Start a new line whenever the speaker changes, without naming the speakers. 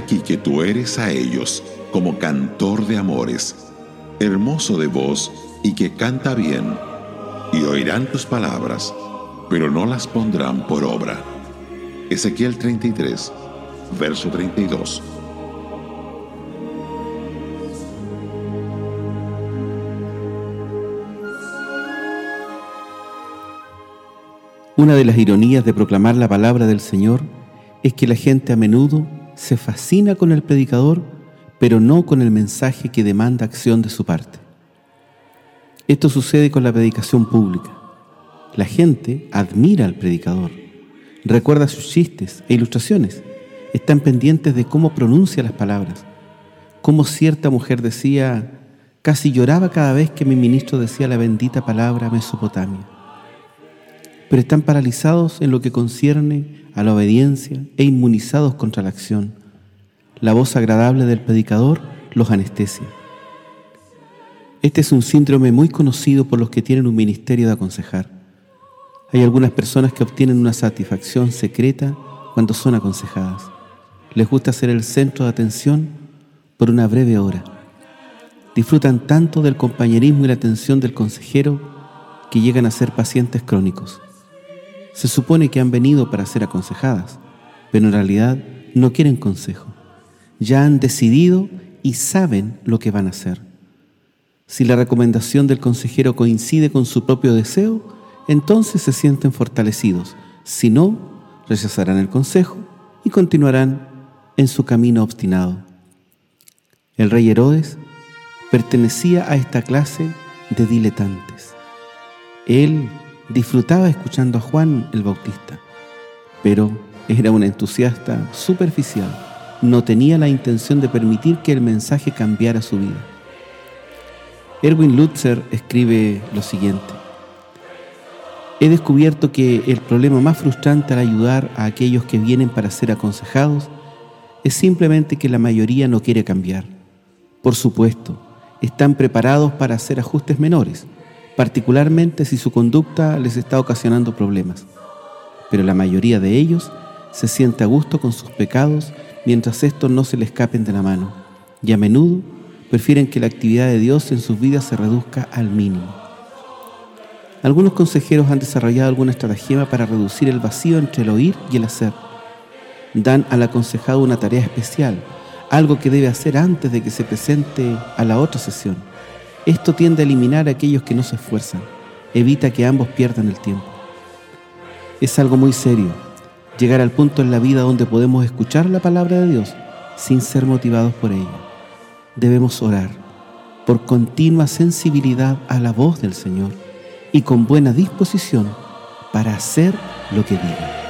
aquí que tú eres a ellos como cantor de amores, hermoso de voz y que canta bien, y oirán tus palabras, pero no las pondrán por obra. Ezequiel 33, verso 32.
Una de las ironías de proclamar la palabra del Señor es que la gente a menudo se fascina con el predicador, pero no con el mensaje que demanda acción de su parte. Esto sucede con la predicación pública. La gente admira al predicador, recuerda sus chistes e ilustraciones, están pendientes de cómo pronuncia las palabras, como cierta mujer decía, casi lloraba cada vez que mi ministro decía la bendita palabra Mesopotamia pero están paralizados en lo que concierne a la obediencia e inmunizados contra la acción. La voz agradable del predicador los anestesia. Este es un síndrome muy conocido por los que tienen un ministerio de aconsejar. Hay algunas personas que obtienen una satisfacción secreta cuando son aconsejadas. Les gusta ser el centro de atención por una breve hora. Disfrutan tanto del compañerismo y la atención del consejero que llegan a ser pacientes crónicos. Se supone que han venido para ser aconsejadas, pero en realidad no quieren consejo. Ya han decidido y saben lo que van a hacer. Si la recomendación del consejero coincide con su propio deseo, entonces se sienten fortalecidos. Si no, rechazarán el consejo y continuarán en su camino obstinado. El rey Herodes pertenecía a esta clase de diletantes. Él disfrutaba escuchando a Juan el Bautista, pero era un entusiasta superficial. No tenía la intención de permitir que el mensaje cambiara su vida. Erwin Lutzer escribe lo siguiente. He descubierto que el problema más frustrante al ayudar a aquellos que vienen para ser aconsejados es simplemente que la mayoría no quiere cambiar. Por supuesto, están preparados para hacer ajustes menores, particularmente si su conducta les está ocasionando problemas. Pero la mayoría de ellos se siente a gusto con sus pecados mientras estos no se le escapen de la mano, y a menudo prefieren que la actividad de Dios en sus vidas se reduzca al mínimo. Algunos consejeros han desarrollado alguna estratagema para reducir el vacío entre el oír y el hacer. Dan al aconsejado una tarea especial, algo que debe hacer antes de que se presente a la otra sesión. Esto tiende a eliminar a aquellos que no se esfuerzan, evita que ambos pierdan el tiempo. Es algo muy serio, llegar al punto en la vida donde podemos escuchar la palabra de Dios sin ser motivados por ella. Debemos orar por continua sensibilidad a la voz del Señor y con buena disposición para hacer lo que diga.